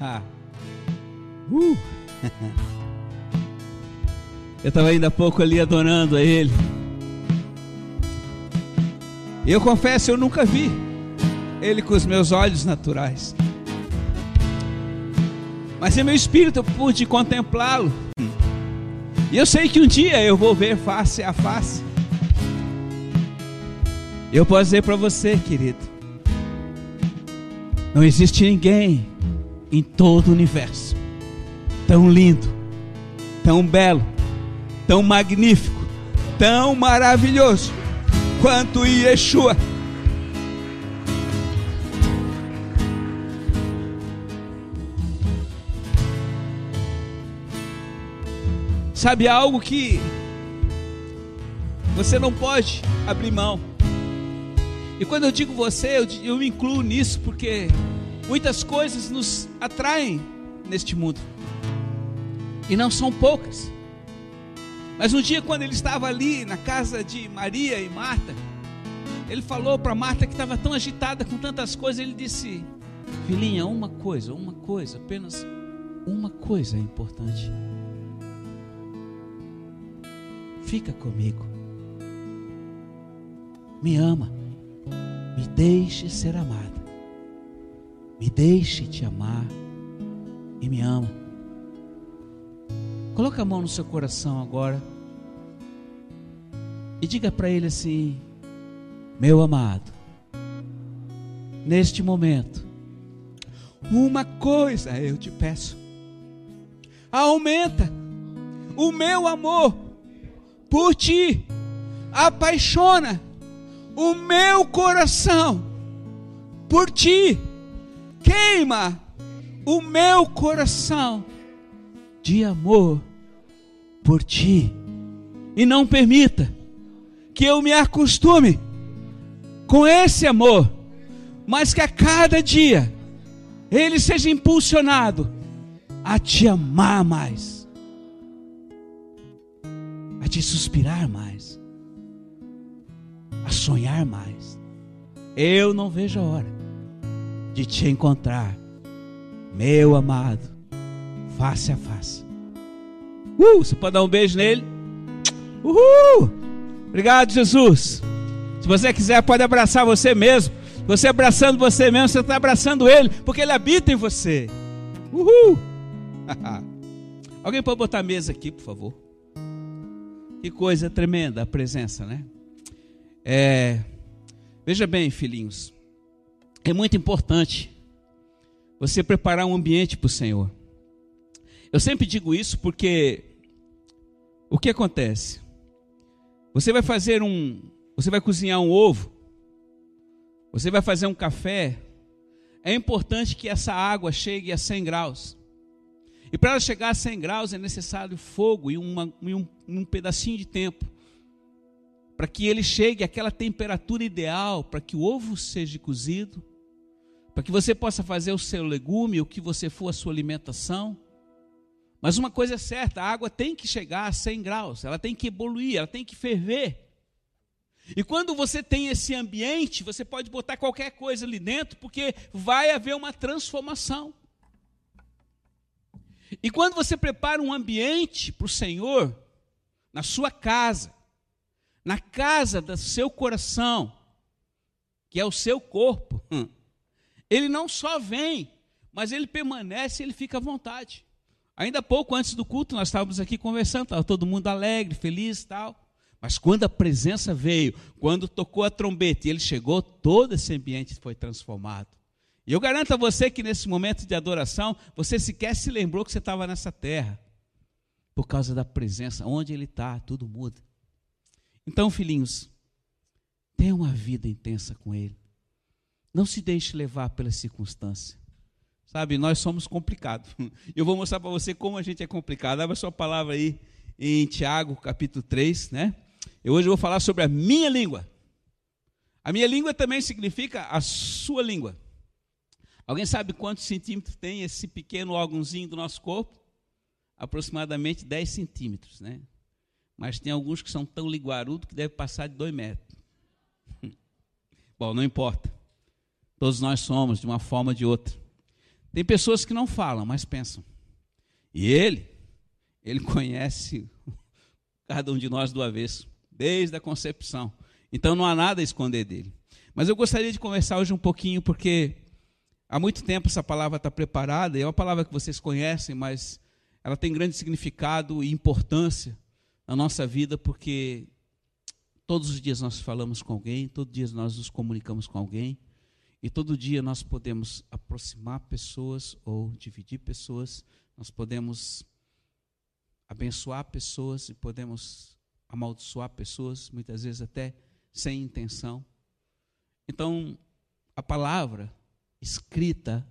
Ah. Uh. Eu estava ainda há pouco ali adorando a Ele. Eu confesso, eu nunca vi Ele com os meus olhos naturais. Mas em meu espírito eu pude contemplá-lo. E eu sei que um dia eu vou ver face a face. Eu posso dizer para você, querido, não existe ninguém em todo o universo tão lindo, tão belo, tão magnífico, tão maravilhoso quanto Yeshua. Sabe algo que você não pode abrir mão. E quando eu digo você, eu, eu me incluo nisso porque muitas coisas nos atraem neste mundo. E não são poucas. Mas um dia, quando ele estava ali na casa de Maria e Marta, ele falou para Marta que estava tão agitada com tantas coisas, ele disse: Filhinha, uma coisa, uma coisa, apenas uma coisa é importante. Fica comigo. Me ama. Me deixe ser amada. Me deixe te amar e me ama. Coloca a mão no seu coração agora e diga para ele assim: Meu amado, neste momento, uma coisa eu te peço, aumenta o meu amor por ti, apaixona o meu coração por ti, queima o meu coração de amor por ti, e não permita que eu me acostume com esse amor, mas que a cada dia ele seja impulsionado a te amar mais a te suspirar mais, a sonhar mais. Eu não vejo a hora de te encontrar, meu amado, face a face. Uh, você pode dar um beijo nele? Uhul! Obrigado, Jesus. Se você quiser, pode abraçar você mesmo. Você abraçando você mesmo, você está abraçando ele, porque ele habita em você. Uhul! Alguém pode botar a mesa aqui, por favor? Que coisa tremenda a presença, né? É, veja bem, filhinhos, é muito importante você preparar um ambiente para o Senhor. Eu sempre digo isso porque o que acontece? Você vai fazer um, você vai cozinhar um ovo, você vai fazer um café, é importante que essa água chegue a 100 graus. E para ela chegar a 100 graus é necessário fogo e, uma, e um, um pedacinho de tempo. Para que ele chegue àquela temperatura ideal, para que o ovo seja cozido, para que você possa fazer o seu legume, o que você for a sua alimentação. Mas uma coisa é certa: a água tem que chegar a 100 graus, ela tem que evoluir, ela tem que ferver. E quando você tem esse ambiente, você pode botar qualquer coisa ali dentro, porque vai haver uma transformação. E quando você prepara um ambiente para o Senhor, na sua casa, na casa do seu coração, que é o seu corpo, ele não só vem, mas ele permanece, ele fica à vontade. Ainda pouco antes do culto, nós estávamos aqui conversando, estava todo mundo alegre, feliz e tal. Mas quando a presença veio, quando tocou a trombeta e ele chegou, todo esse ambiente foi transformado. E eu garanto a você que nesse momento de adoração, você sequer se lembrou que você estava nessa terra. Por causa da presença, onde ele está, tudo muda. Então, filhinhos, tenha uma vida intensa com ele. Não se deixe levar pela circunstância. Sabe, nós somos complicados. Eu vou mostrar para você como a gente é complicado. Abra sua palavra aí em Tiago, capítulo 3, né? Eu hoje vou falar sobre a minha língua. A minha língua também significa a sua língua. Alguém sabe quantos centímetros tem esse pequeno órgãozinho do nosso corpo? Aproximadamente 10 centímetros, né? Mas tem alguns que são tão liguarudos que deve passar de 2 metros. Bom, não importa. Todos nós somos, de uma forma ou de outra. Tem pessoas que não falam, mas pensam. E ele, ele conhece cada um de nós do avesso, desde a concepção. Então não há nada a esconder dele. Mas eu gostaria de conversar hoje um pouquinho, porque há muito tempo essa palavra está preparada, e é uma palavra que vocês conhecem, mas ela tem grande significado e importância na nossa vida, porque todos os dias nós falamos com alguém, todos os dias nós nos comunicamos com alguém, e todo dia nós podemos aproximar pessoas ou dividir pessoas, nós podemos abençoar pessoas e podemos amaldiçoar pessoas, muitas vezes até sem intenção. Então, a palavra escrita,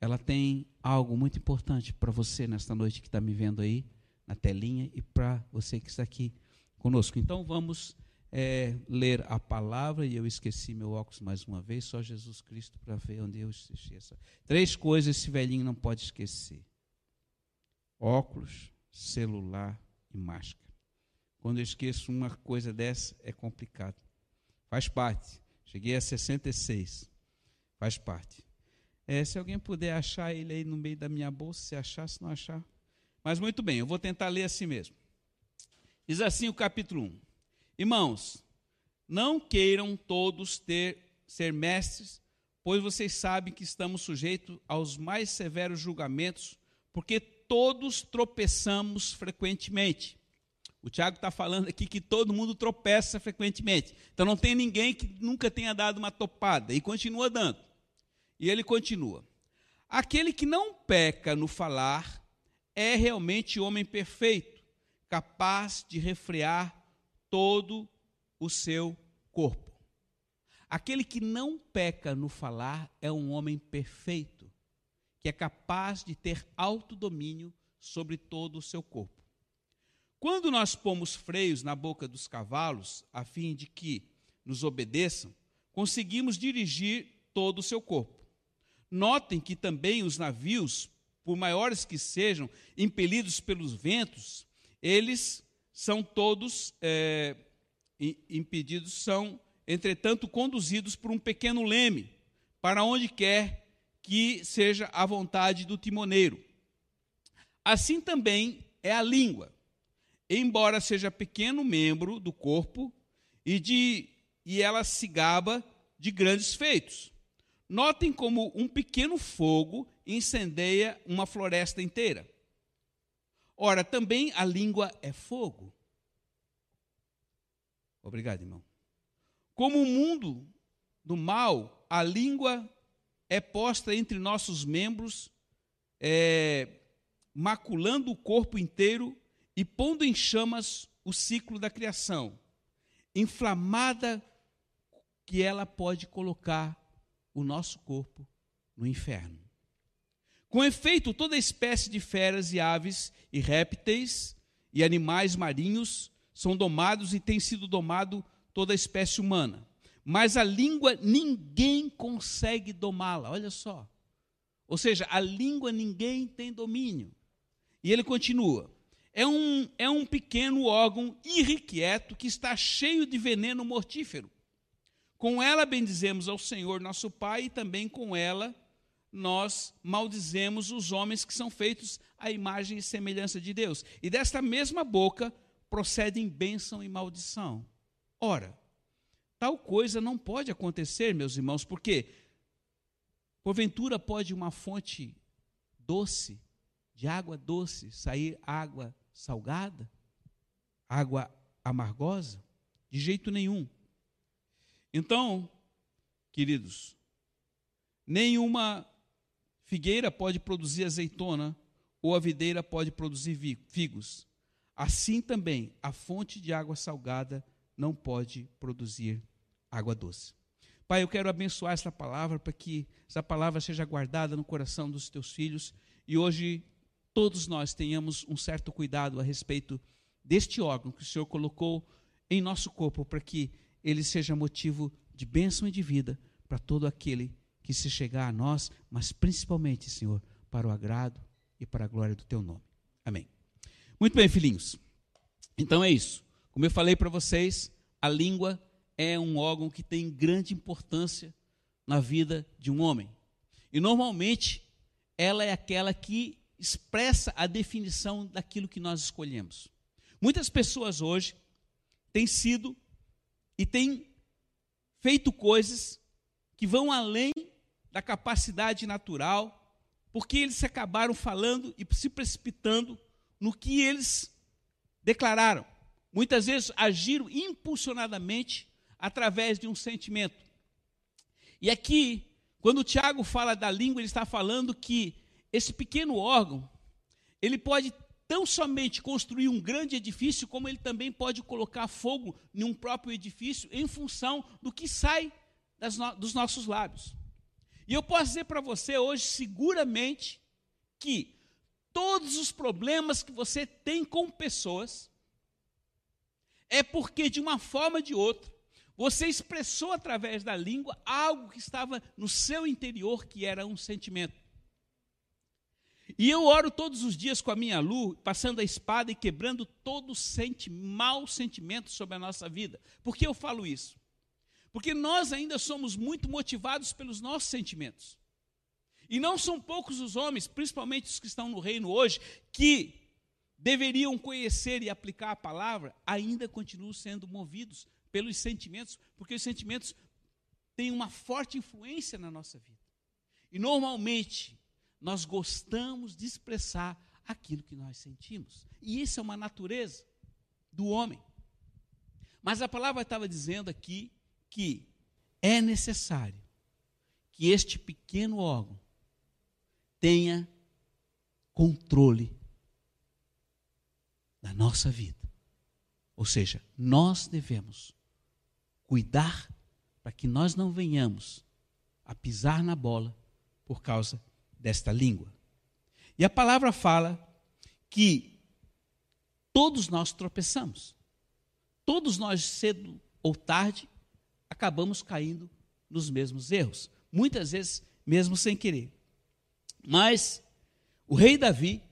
ela tem algo muito importante para você nesta noite que está me vendo aí na telinha e para você que está aqui conosco. Então, vamos é, ler a palavra, e eu esqueci meu óculos mais uma vez, só Jesus Cristo para ver onde eu esqueci. Três coisas esse velhinho não pode esquecer: óculos, celular e máscara. Quando eu esqueço uma coisa dessa, é complicado. Faz parte. Cheguei a 66. Faz parte. É, se alguém puder achar ele aí no meio da minha bolsa, se achar, se não achar. Mas muito bem, eu vou tentar ler assim mesmo. Diz assim o capítulo 1. Irmãos, não queiram todos ter ser mestres, pois vocês sabem que estamos sujeitos aos mais severos julgamentos, porque todos tropeçamos frequentemente. O Tiago está falando aqui que todo mundo tropeça frequentemente. Então não tem ninguém que nunca tenha dado uma topada e continua dando. E ele continua: Aquele que não peca no falar é realmente homem perfeito, capaz de refrear todo o seu corpo. Aquele que não peca no falar é um homem perfeito, que é capaz de ter autodomínio sobre todo o seu corpo. Quando nós pomos freios na boca dos cavalos, a fim de que nos obedeçam, conseguimos dirigir todo o seu corpo. Notem que também os navios, por maiores que sejam, impelidos pelos ventos, eles são todos é, impedidos, são, entretanto, conduzidos por um pequeno leme, para onde quer que seja a vontade do timoneiro. Assim também é a língua, embora seja pequeno membro do corpo, e, de, e ela se gaba de grandes feitos. Notem como um pequeno fogo incendeia uma floresta inteira. Ora, também a língua é fogo. Obrigado, irmão. Como o mundo do mal, a língua é posta entre nossos membros, é, maculando o corpo inteiro e pondo em chamas o ciclo da criação. Inflamada que ela pode colocar o nosso corpo no inferno. Com efeito, toda espécie de feras e aves e répteis e animais marinhos são domados e tem sido domado toda a espécie humana. Mas a língua ninguém consegue domá-la, olha só. Ou seja, a língua ninguém tem domínio. E ele continua: é um, é um pequeno órgão irrequieto que está cheio de veneno mortífero. Com ela bendizemos ao Senhor nosso Pai e também com ela nós maldizemos os homens que são feitos à imagem e semelhança de Deus. E desta mesma boca procedem bênção e maldição. Ora, tal coisa não pode acontecer, meus irmãos, porque porventura pode uma fonte doce, de água doce, sair água salgada, água amargosa? De jeito nenhum. Então, queridos, nenhuma Figueira pode produzir azeitona, ou a videira pode produzir figos. Assim também, a fonte de água salgada não pode produzir água doce. Pai, eu quero abençoar essa palavra para que essa palavra seja guardada no coração dos teus filhos e hoje todos nós tenhamos um certo cuidado a respeito deste órgão que o Senhor colocou em nosso corpo para que ele seja motivo de bênção e de vida para todo aquele que se chegar a nós, mas principalmente, Senhor, para o agrado e para a glória do teu nome. Amém. Muito bem, filhinhos. Então é isso. Como eu falei para vocês, a língua é um órgão que tem grande importância na vida de um homem. E normalmente ela é aquela que expressa a definição daquilo que nós escolhemos. Muitas pessoas hoje têm sido e têm feito coisas que vão além da capacidade natural, porque eles acabaram falando e se precipitando no que eles declararam. Muitas vezes agiram impulsionadamente através de um sentimento. E aqui, quando o Tiago fala da língua, ele está falando que esse pequeno órgão, ele pode tão somente construir um grande edifício, como ele também pode colocar fogo em um próprio edifício em função do que sai no, dos nossos lábios. E eu posso dizer para você hoje, seguramente, que todos os problemas que você tem com pessoas é porque, de uma forma ou de outra, você expressou através da língua algo que estava no seu interior, que era um sentimento. E eu oro todos os dias com a minha luz, passando a espada e quebrando todo senti mau sentimento sobre a nossa vida. Por que eu falo isso? Porque nós ainda somos muito motivados pelos nossos sentimentos. E não são poucos os homens, principalmente os que estão no reino hoje, que deveriam conhecer e aplicar a palavra, ainda continuam sendo movidos pelos sentimentos, porque os sentimentos têm uma forte influência na nossa vida. E normalmente, nós gostamos de expressar aquilo que nós sentimos. E isso é uma natureza do homem. Mas a palavra estava dizendo aqui que é necessário que este pequeno órgão tenha controle da nossa vida. Ou seja, nós devemos cuidar para que nós não venhamos a pisar na bola por causa desta língua. E a palavra fala que todos nós tropeçamos. Todos nós, cedo ou tarde, acabamos caindo nos mesmos erros. Muitas vezes, mesmo sem querer. Mas o rei Davi,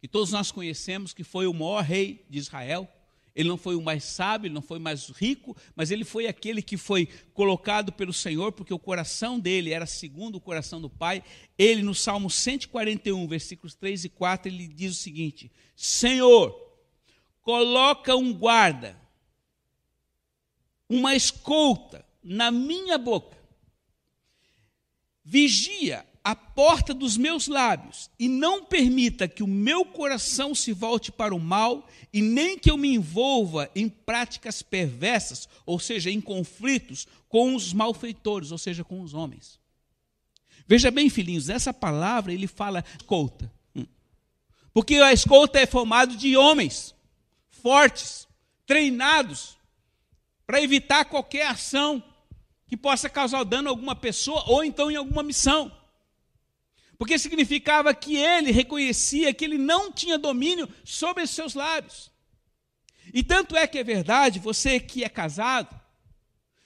que todos nós conhecemos, que foi o maior rei de Israel, ele não foi o mais sábio, ele não foi o mais rico, mas ele foi aquele que foi colocado pelo Senhor, porque o coração dele era segundo o coração do Pai. Ele, no Salmo 141, versículos 3 e 4, ele diz o seguinte: Senhor, coloca um guarda, uma escolta na minha boca, vigia a porta dos meus lábios e não permita que o meu coração se volte para o mal e nem que eu me envolva em práticas perversas, ou seja, em conflitos com os malfeitores, ou seja, com os homens. Veja bem, filhinhos, essa palavra ele fala escolta. Hum. Porque a escolta é formada de homens fortes, treinados, para evitar qualquer ação que possa causar dano a alguma pessoa ou então em alguma missão porque significava que ele reconhecia que ele não tinha domínio sobre os seus lábios. E tanto é que é verdade, você que é casado,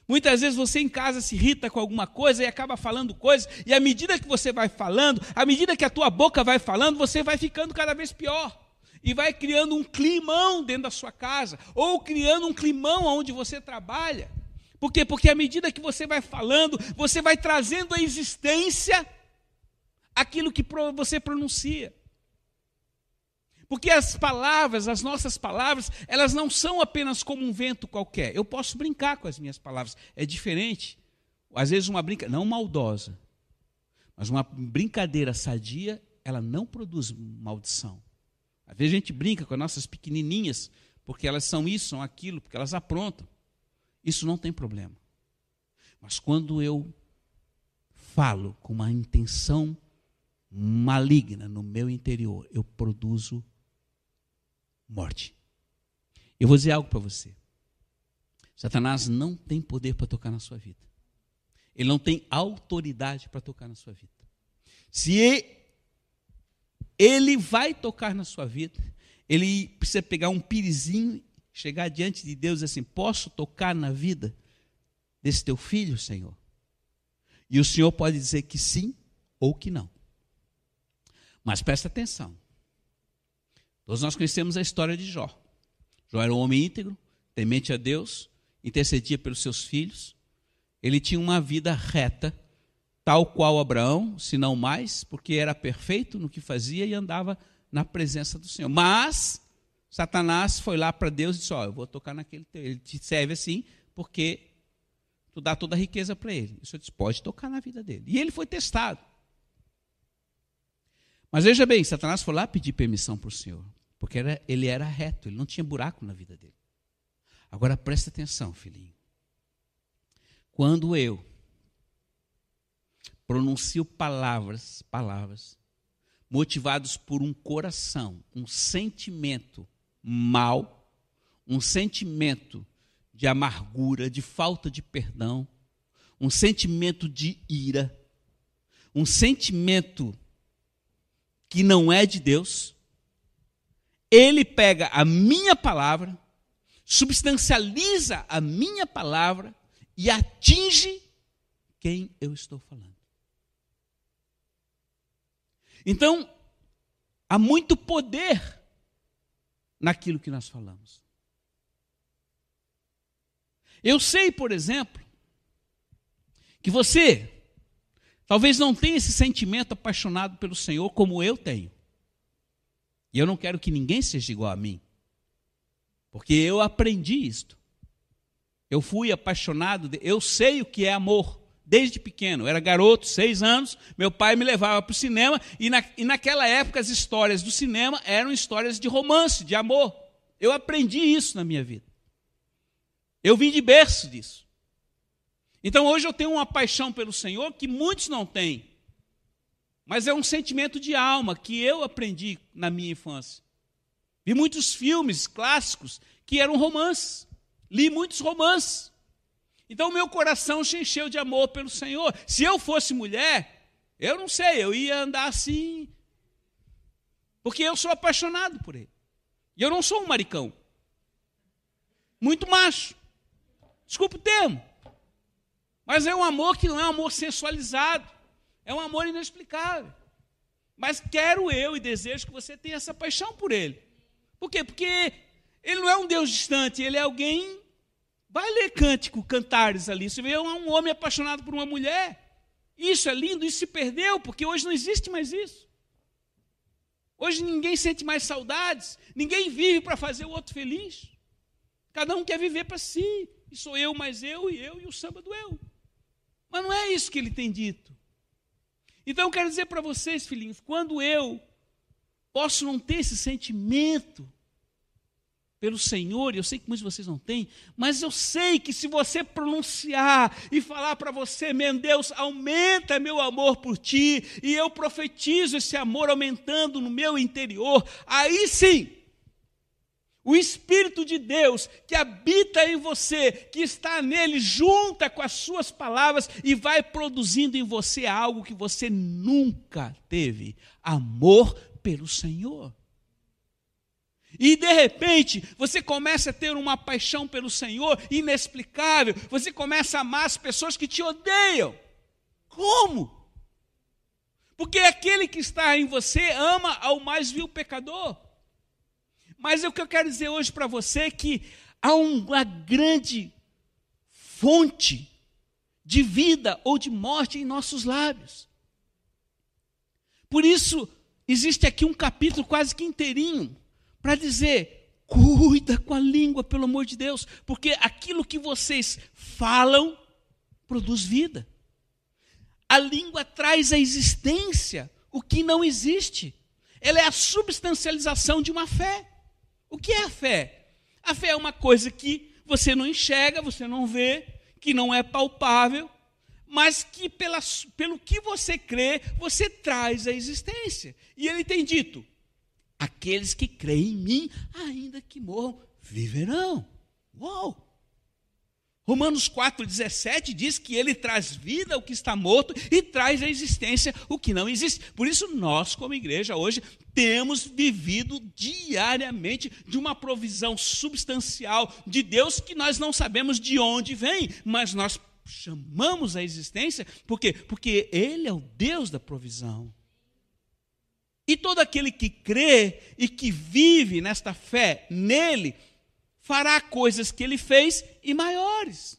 muitas vezes você em casa se irrita com alguma coisa e acaba falando coisas, e à medida que você vai falando, à medida que a tua boca vai falando, você vai ficando cada vez pior. E vai criando um climão dentro da sua casa, ou criando um climão onde você trabalha. Por quê? Porque à medida que você vai falando, você vai trazendo a existência aquilo que você pronuncia. Porque as palavras, as nossas palavras, elas não são apenas como um vento qualquer. Eu posso brincar com as minhas palavras, é diferente. Às vezes uma brincadeira, não maldosa, mas uma brincadeira sadia, ela não produz maldição. Às vezes a gente brinca com as nossas pequenininhas, porque elas são isso, são aquilo, porque elas aprontam. Isso não tem problema. Mas quando eu falo com uma intenção maligna no meu interior, eu produzo morte. Eu vou dizer algo para você. Satanás não tem poder para tocar na sua vida. Ele não tem autoridade para tocar na sua vida. Se ele vai tocar na sua vida, ele precisa pegar um pirizinho, chegar diante de Deus e assim: Posso tocar na vida desse teu filho, Senhor? E o Senhor pode dizer que sim ou que não. Mas presta atenção. Todos nós conhecemos a história de Jó. Jó era um homem íntegro, temente a Deus, intercedia pelos seus filhos. Ele tinha uma vida reta, tal qual Abraão, se não mais, porque era perfeito no que fazia e andava na presença do Senhor. Mas Satanás foi lá para Deus e disse: Ó, oh, eu vou tocar naquele. Ele te serve assim, porque tu dá toda a riqueza para ele. O Senhor disse: pode tocar na vida dele. E ele foi testado. Mas veja bem, Satanás foi lá pedir permissão para o Senhor, porque era, ele era reto, ele não tinha buraco na vida dele. Agora presta atenção, filhinho. Quando eu pronuncio palavras, palavras, motivados por um coração, um sentimento mal, um sentimento de amargura, de falta de perdão, um sentimento de ira, um sentimento que não é de Deus, ele pega a minha palavra, substancializa a minha palavra e atinge quem eu estou falando. Então, há muito poder naquilo que nós falamos. Eu sei, por exemplo, que você talvez não tenha esse sentimento apaixonado pelo Senhor como eu tenho. E eu não quero que ninguém seja igual a mim, porque eu aprendi isto. Eu fui apaixonado, eu sei o que é amor desde pequeno. Eu era garoto, seis anos, meu pai me levava para o cinema, e, na, e naquela época as histórias do cinema eram histórias de romance, de amor. Eu aprendi isso na minha vida. Eu vim de berço disso. Então hoje eu tenho uma paixão pelo Senhor que muitos não têm. Mas é um sentimento de alma que eu aprendi na minha infância. Vi muitos filmes clássicos que eram romances. Li muitos romances. Então meu coração se encheu de amor pelo Senhor. Se eu fosse mulher, eu não sei, eu ia andar assim. Porque eu sou apaixonado por ele. E eu não sou um maricão. Muito macho. Desculpa o termo. Mas é um amor que não é um amor sensualizado. É um amor inexplicável. Mas quero eu e desejo que você tenha essa paixão por ele. Por quê? Porque ele não é um Deus distante, ele é alguém Vai ler cântico, cantares ali. Você vê um homem apaixonado por uma mulher. Isso é lindo, isso se perdeu, porque hoje não existe mais isso. Hoje ninguém sente mais saudades, ninguém vive para fazer o outro feliz. Cada um quer viver para si. E sou eu mais eu, e eu e o samba do eu. Mas não é isso que ele tem dito. Então eu quero dizer para vocês, filhinhos, quando eu posso não ter esse sentimento pelo Senhor, eu sei que muitos de vocês não têm, mas eu sei que se você pronunciar e falar para você, meu Deus, aumenta meu amor por ti, e eu profetizo esse amor aumentando no meu interior, aí sim, o Espírito de Deus que habita em você, que está nele, junta com as suas palavras e vai produzindo em você algo que você nunca teve: amor pelo Senhor. E de repente, você começa a ter uma paixão pelo Senhor inexplicável. Você começa a amar as pessoas que te odeiam. Como? Porque aquele que está em você ama ao mais vil pecador. Mas o que eu quero dizer hoje para você é que há uma grande fonte de vida ou de morte em nossos lábios. Por isso, existe aqui um capítulo quase que inteirinho para dizer: cuida com a língua, pelo amor de Deus, porque aquilo que vocês falam produz vida. A língua traz à existência o que não existe. Ela é a substancialização de uma fé. O que é a fé? A fé é uma coisa que você não enxerga, você não vê, que não é palpável, mas que pela, pelo que você crê, você traz à existência. E ele tem dito: Aqueles que creem em mim, ainda que morram, viverão. Uau! Romanos 4,17 diz que ele traz vida ao que está morto e traz à existência o que não existe. Por isso, nós, como igreja, hoje, temos vivido diariamente de uma provisão substancial de Deus que nós não sabemos de onde vem, mas nós chamamos a existência, por quê? Porque Ele é o Deus da provisão. E todo aquele que crê e que vive nesta fé nele, fará coisas que ele fez e maiores.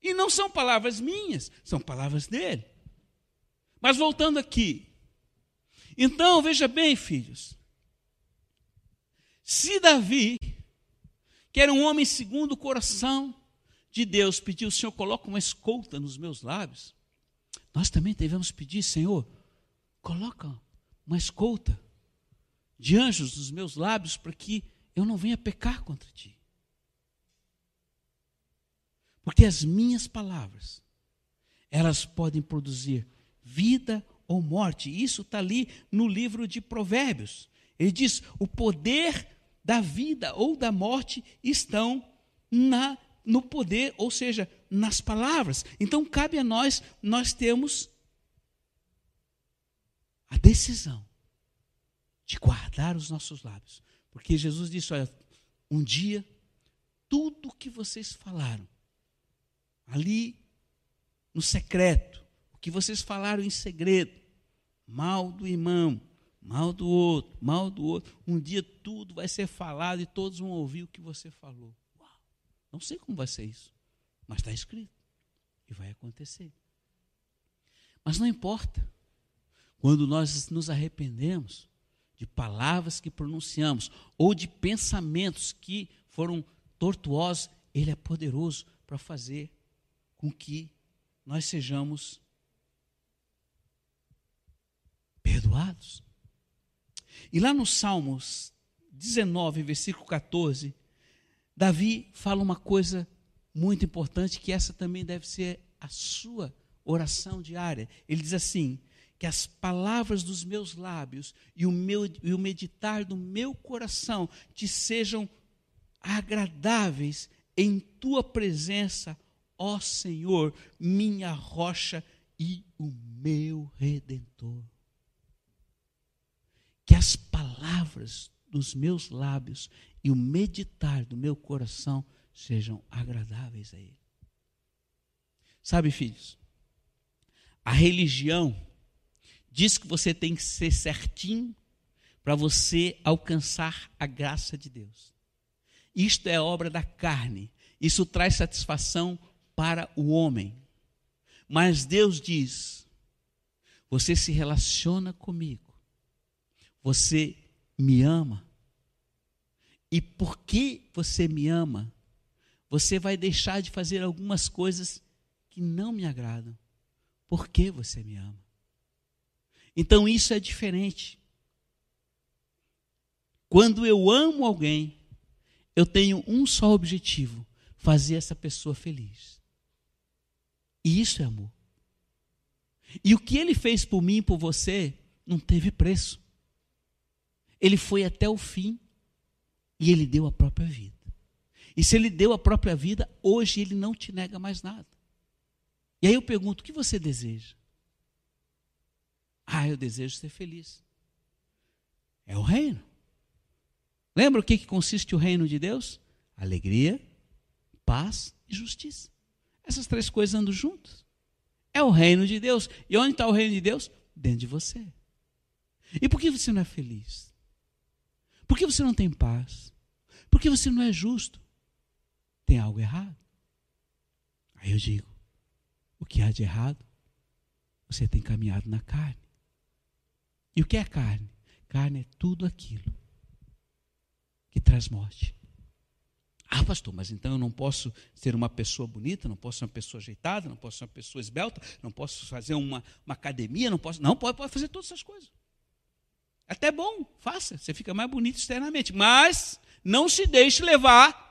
E não são palavras minhas, são palavras dele. Mas voltando aqui. Então, veja bem, filhos. Se Davi, que era um homem segundo o coração de Deus, pediu, Senhor, coloca uma escolta nos meus lábios, nós também devemos pedir, Senhor, coloca uma escolta de anjos nos meus lábios para que eu não venha pecar contra ti. Porque as minhas palavras, elas podem produzir vida ou morte. Isso está ali no livro de Provérbios. Ele diz: o poder da vida ou da morte estão na no poder, ou seja, nas palavras. Então cabe a nós, nós temos a decisão de guardar os nossos lábios. Porque Jesus disse: olha, um dia, tudo que vocês falaram, ali no secreto, o que vocês falaram em segredo, mal do irmão, mal do outro, mal do outro, um dia tudo vai ser falado e todos vão ouvir o que você falou. Uau, não sei como vai ser isso, mas está escrito. E vai acontecer. Mas não importa, quando nós nos arrependemos, de palavras que pronunciamos ou de pensamentos que foram tortuosos, Ele é poderoso para fazer com que nós sejamos perdoados. E lá no Salmos 19, versículo 14, Davi fala uma coisa muito importante, que essa também deve ser a sua oração diária. Ele diz assim: que as palavras dos meus lábios e o, meu, e o meditar do meu coração te sejam agradáveis em tua presença, ó Senhor, minha rocha e o meu redentor. Palavras dos meus lábios e o meditar do meu coração sejam agradáveis a Ele. Sabe, filhos, a religião diz que você tem que ser certinho para você alcançar a graça de Deus. Isto é obra da carne. Isso traz satisfação para o homem. Mas Deus diz: você se relaciona comigo, você me ama, e porque você me ama, você vai deixar de fazer algumas coisas que não me agradam, porque você me ama. Então isso é diferente. Quando eu amo alguém, eu tenho um só objetivo: fazer essa pessoa feliz. E isso é amor. E o que ele fez por mim e por você não teve preço. Ele foi até o fim e ele deu a própria vida. E se ele deu a própria vida, hoje ele não te nega mais nada. E aí eu pergunto: o que você deseja? Ah, eu desejo ser feliz. É o reino. Lembra o que, que consiste o reino de Deus? Alegria, paz e justiça. Essas três coisas andam juntas. É o reino de Deus. E onde está o reino de Deus? Dentro de você. E por que você não é feliz? Por que você não tem paz? Por que você não é justo? Tem algo errado? Aí eu digo: o que há de errado? Você tem caminhado na carne. E o que é carne? Carne é tudo aquilo que traz morte. Ah, pastor, mas então eu não posso ser uma pessoa bonita, não posso ser uma pessoa ajeitada, não posso ser uma pessoa esbelta, não posso fazer uma, uma academia, não posso. Não, pode, pode fazer todas essas coisas. Até bom, faça, você fica mais bonito externamente. Mas não se deixe levar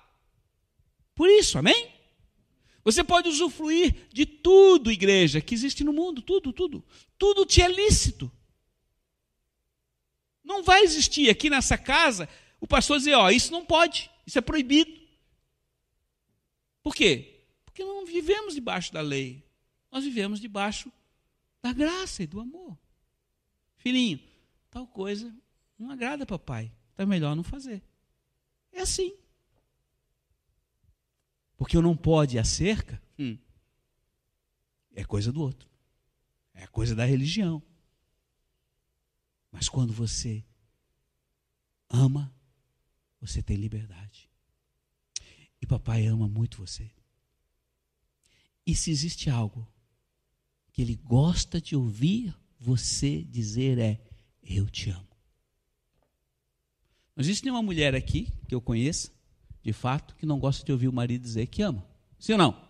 por isso, amém? Você pode usufruir de tudo, igreja, que existe no mundo, tudo, tudo. Tudo te é lícito. Não vai existir aqui nessa casa o pastor dizer, ó, isso não pode, isso é proibido. Por quê? Porque não vivemos debaixo da lei. Nós vivemos debaixo da graça e do amor. Filhinho, tal coisa não agrada papai. Então é melhor não fazer. É assim. Porque eu não pode a cerca, hum, é coisa do outro. É coisa da religião. Mas quando você ama, você tem liberdade. E papai ama muito você. E se existe algo que ele gosta de ouvir você dizer é: Eu te amo. Não existe nenhuma mulher aqui que eu conheça, de fato, que não gosta de ouvir o marido dizer que ama. Sim ou não?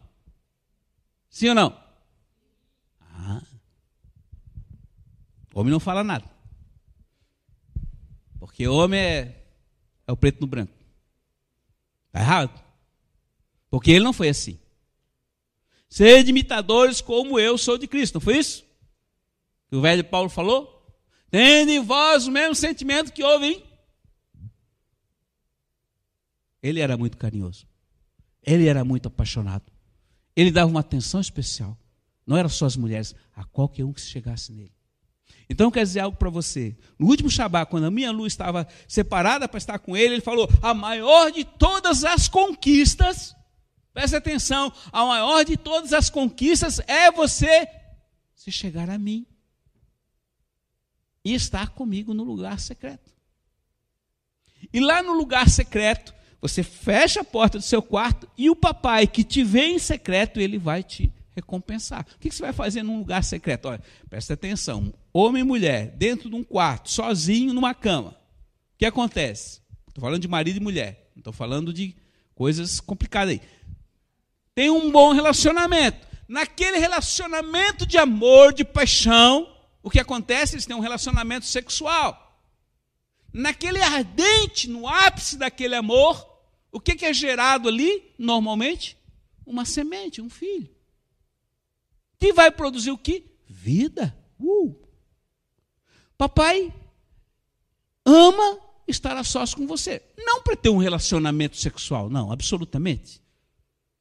Sim ou não? Ah. Homem não fala nada. Porque homem é, é o preto no branco. Está errado. Porque ele não foi assim. Sede imitadores como eu sou de Cristo, não foi isso? Que o velho Paulo falou? Tende em vós o mesmo sentimento que houve em. Ele era muito carinhoso. Ele era muito apaixonado. Ele dava uma atenção especial. Não era só as mulheres, a qualquer um que chegasse nele. Então, quer dizer algo para você. No último Shabat, quando a minha luz estava separada para estar com ele, ele falou: a maior de todas as conquistas, preste atenção, a maior de todas as conquistas é você se chegar a mim e estar comigo no lugar secreto. E lá no lugar secreto, você fecha a porta do seu quarto e o papai que te vê em secreto, ele vai te recompensar. O que você vai fazer num lugar secreto? Olha, presta atenção: homem e mulher, dentro de um quarto, sozinho numa cama. O que acontece? Estou falando de marido e mulher, não estou falando de coisas complicadas aí. Tem um bom relacionamento. Naquele relacionamento de amor, de paixão, o que acontece? Eles têm um relacionamento sexual. Naquele ardente, no ápice daquele amor, o que, é gerado ali, normalmente? Uma semente, um filho. Que vai produzir o que? Vida. Uh. Papai ama estar a sós com você. Não para ter um relacionamento sexual, não, absolutamente.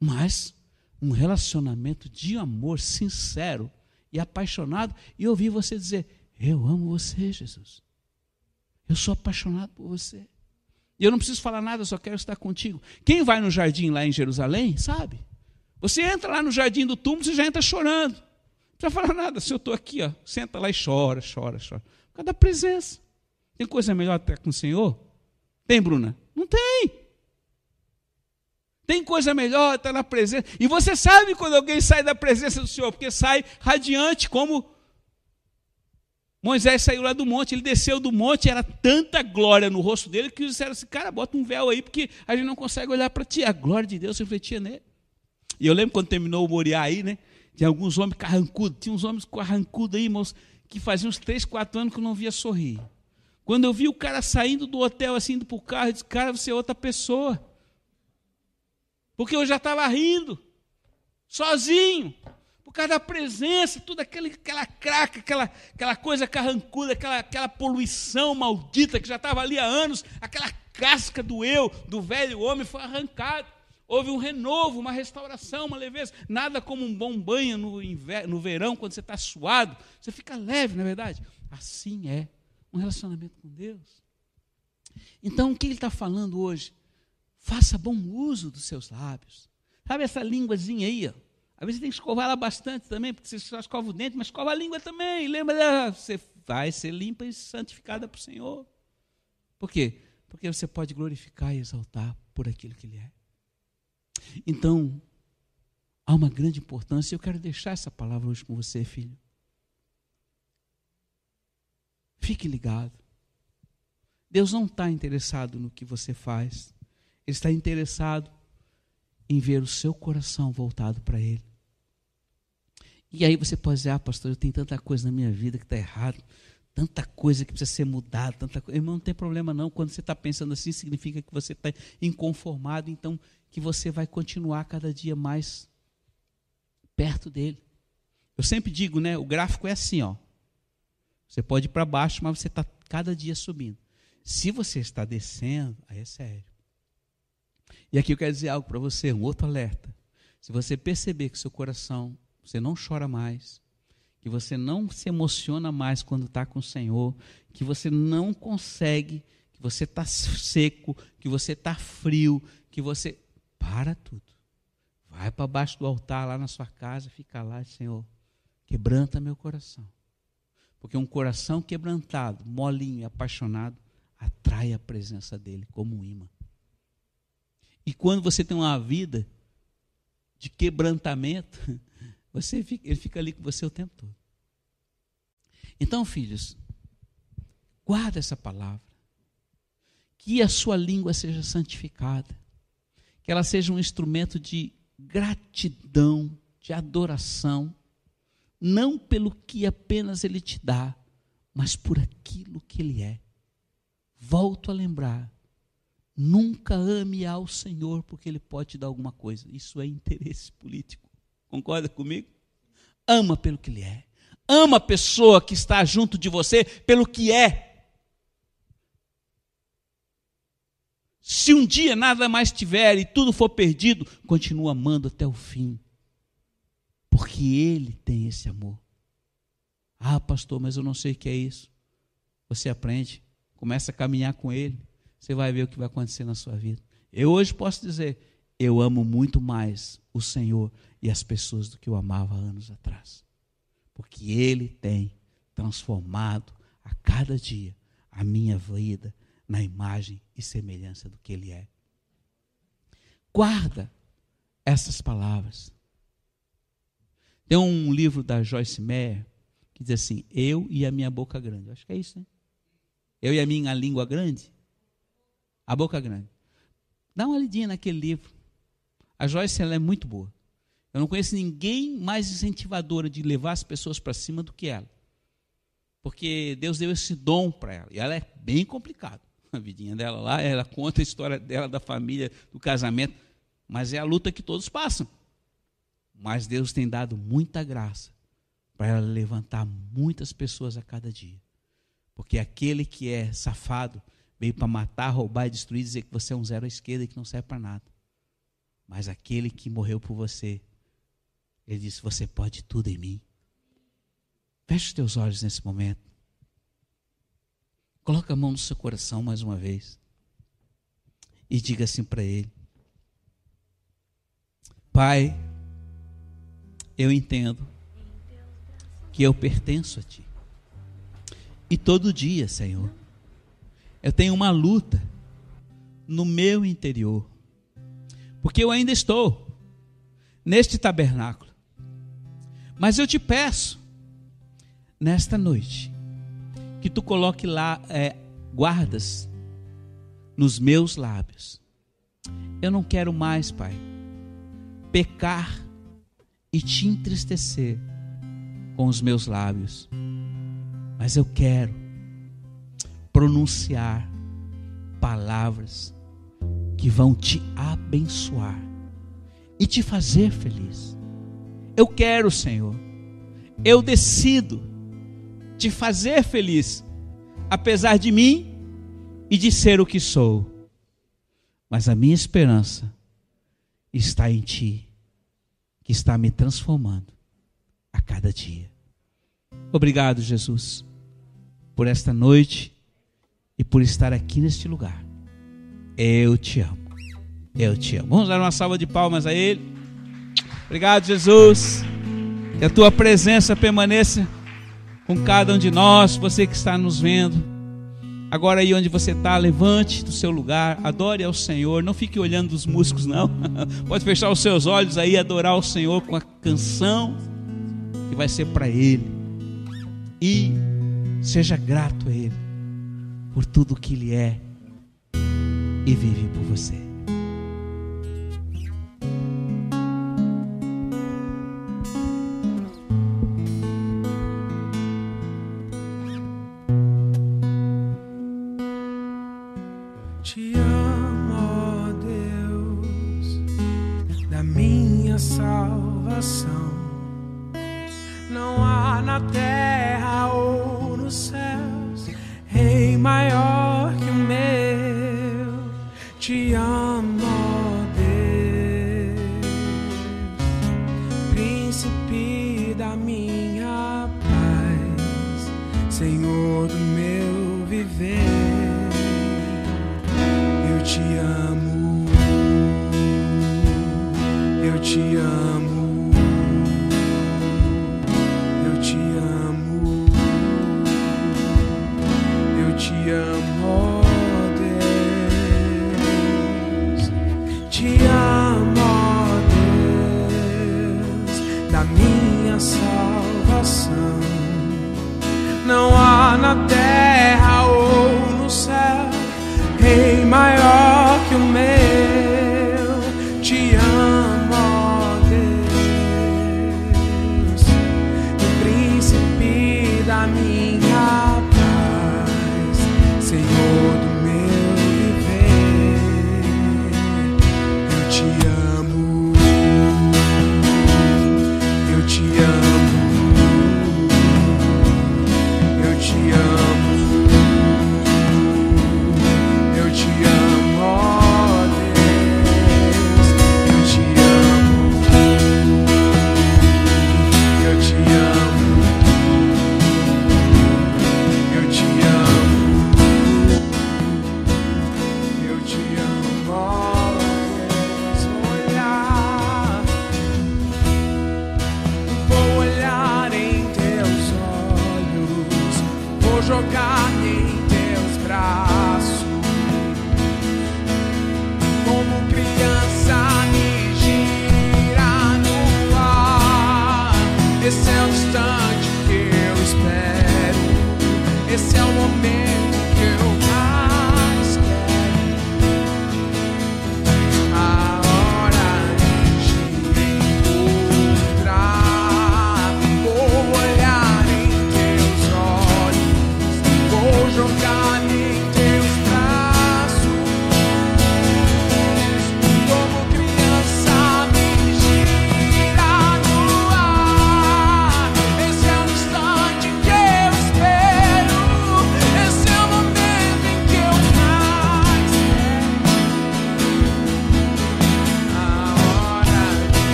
Mas um relacionamento de amor sincero e apaixonado e ouvir você dizer: Eu amo você, Jesus. Eu sou apaixonado por você. E eu não preciso falar nada, eu só quero estar contigo. Quem vai no jardim lá em Jerusalém, sabe? Você entra lá no jardim do túmulo, você já entra chorando. Não precisa falar nada. Se eu estou aqui, ó, senta lá e chora, chora, chora. Por causa da presença. Tem coisa melhor até com o Senhor? Tem, Bruna? Não tem. Tem coisa melhor estar na presença. E você sabe quando alguém sai da presença do Senhor, porque sai radiante, como Moisés saiu lá do monte, ele desceu do monte, era tanta glória no rosto dele que disseram assim: cara, bota um véu aí, porque a gente não consegue olhar para ti. A glória de Deus refletia nele. E eu lembro quando terminou o Moriá aí, né? Tinha alguns homens carrancudos, tinha uns homens carrancudos aí, irmãos, que faziam uns três, quatro anos que eu não via sorrir. Quando eu vi o cara saindo do hotel, assim, indo para o carro, eu disse, cara, você é outra pessoa. Porque eu já estava rindo, sozinho, por causa da presença, toda aquela, aquela craca, aquela, aquela coisa carrancuda, aquela, aquela poluição maldita que já estava ali há anos, aquela casca do eu, do velho homem, foi arrancada. Houve um renovo, uma restauração, uma leveza. Nada como um bom banho no, inverno, no verão, quando você está suado. Você fica leve, na é verdade. Assim é um relacionamento com Deus. Então, o que ele está falando hoje? Faça bom uso dos seus lábios. Sabe essa línguazinha aí? Ó? Às vezes você tem que escovar ela bastante também, porque você só escova o dente, mas escova a língua também. Lembra, você vai ser limpa e santificada para o Senhor. Por quê? Porque você pode glorificar e exaltar por aquilo que Ele é. Então, há uma grande importância, eu quero deixar essa palavra hoje com você, filho. Fique ligado. Deus não está interessado no que você faz, Ele está interessado em ver o seu coração voltado para Ele. E aí você pode dizer, ah, pastor, eu tenho tanta coisa na minha vida que está errado, tanta coisa que precisa ser mudada, tanta coisa. Irmão, não tem problema não. Quando você está pensando assim, significa que você está inconformado. Então, que você vai continuar cada dia mais perto dele. Eu sempre digo, né? O gráfico é assim, ó. Você pode ir para baixo, mas você está cada dia subindo. Se você está descendo, aí é sério. E aqui eu quero dizer algo para você, um outro alerta. Se você perceber que seu coração, você não chora mais, que você não se emociona mais quando está com o Senhor, que você não consegue, que você está seco, que você está frio, que você. Para tudo. Vai para baixo do altar lá na sua casa, fica lá, Senhor, quebranta meu coração. Porque um coração quebrantado, molinho apaixonado, atrai a presença dele como um imã. E quando você tem uma vida de quebrantamento, você fica, ele fica ali com você o tempo todo. Então, filhos, guarda essa palavra. Que a sua língua seja santificada. Que ela seja um instrumento de gratidão, de adoração, não pelo que apenas ele te dá, mas por aquilo que ele é. Volto a lembrar, nunca ame ao Senhor porque ele pode te dar alguma coisa. Isso é interesse político. Concorda comigo? Ama pelo que ele é. Ama a pessoa que está junto de você pelo que é. Se um dia nada mais tiver e tudo for perdido, continua amando até o fim. Porque Ele tem esse amor. Ah, pastor, mas eu não sei o que é isso. Você aprende, começa a caminhar com Ele, você vai ver o que vai acontecer na sua vida. Eu hoje posso dizer, eu amo muito mais o Senhor e as pessoas do que eu amava anos atrás. Porque Ele tem transformado a cada dia a minha vida na imagem e semelhança do que Ele é. Guarda essas palavras. Tem um livro da Joyce Meyer que diz assim: Eu e a minha boca grande. Acho que é isso, né? Eu e a minha língua grande. A boca grande. Dá uma lidinha naquele livro. A Joyce ela é muito boa. Eu não conheço ninguém mais incentivadora de levar as pessoas para cima do que ela. Porque Deus deu esse dom para ela. E ela é bem complicada a vidinha dela lá, ela conta a história dela, da família, do casamento, mas é a luta que todos passam. Mas Deus tem dado muita graça para ela levantar muitas pessoas a cada dia. Porque aquele que é safado veio para matar, roubar e destruir, dizer que você é um zero à esquerda e que não serve para nada. Mas aquele que morreu por você, ele disse: Você pode tudo em mim. Feche os teus olhos nesse momento. Coloca a mão no seu coração mais uma vez. E diga assim para ele: Pai, eu entendo que eu pertenço a Ti. E todo dia, Senhor, eu tenho uma luta no meu interior. Porque eu ainda estou neste tabernáculo. Mas eu te peço, nesta noite, que tu coloque lá é, guardas nos meus lábios. Eu não quero mais, Pai, pecar e te entristecer com os meus lábios, mas eu quero pronunciar palavras que vão te abençoar e te fazer feliz. Eu quero, Senhor, eu decido te fazer feliz, apesar de mim e de ser o que sou. Mas a minha esperança está em Ti, que está me transformando a cada dia. Obrigado, Jesus, por esta noite e por estar aqui neste lugar. Eu te amo. Eu te amo. Vamos dar uma salva de palmas a Ele. Obrigado, Jesus. Que a tua presença permaneça com cada um de nós, você que está nos vendo. Agora aí onde você está, levante do seu lugar, adore ao Senhor, não fique olhando os músicos não. Pode fechar os seus olhos aí, adorar o Senhor com a canção que vai ser para Ele. E seja grato a Ele por tudo o que Ele é e vive por você. salvação. Não há na terra ou no céu my arms. high.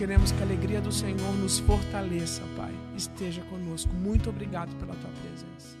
queremos que a alegria do Senhor nos fortaleça, Pai. Esteja conosco. Muito obrigado pela tua presença.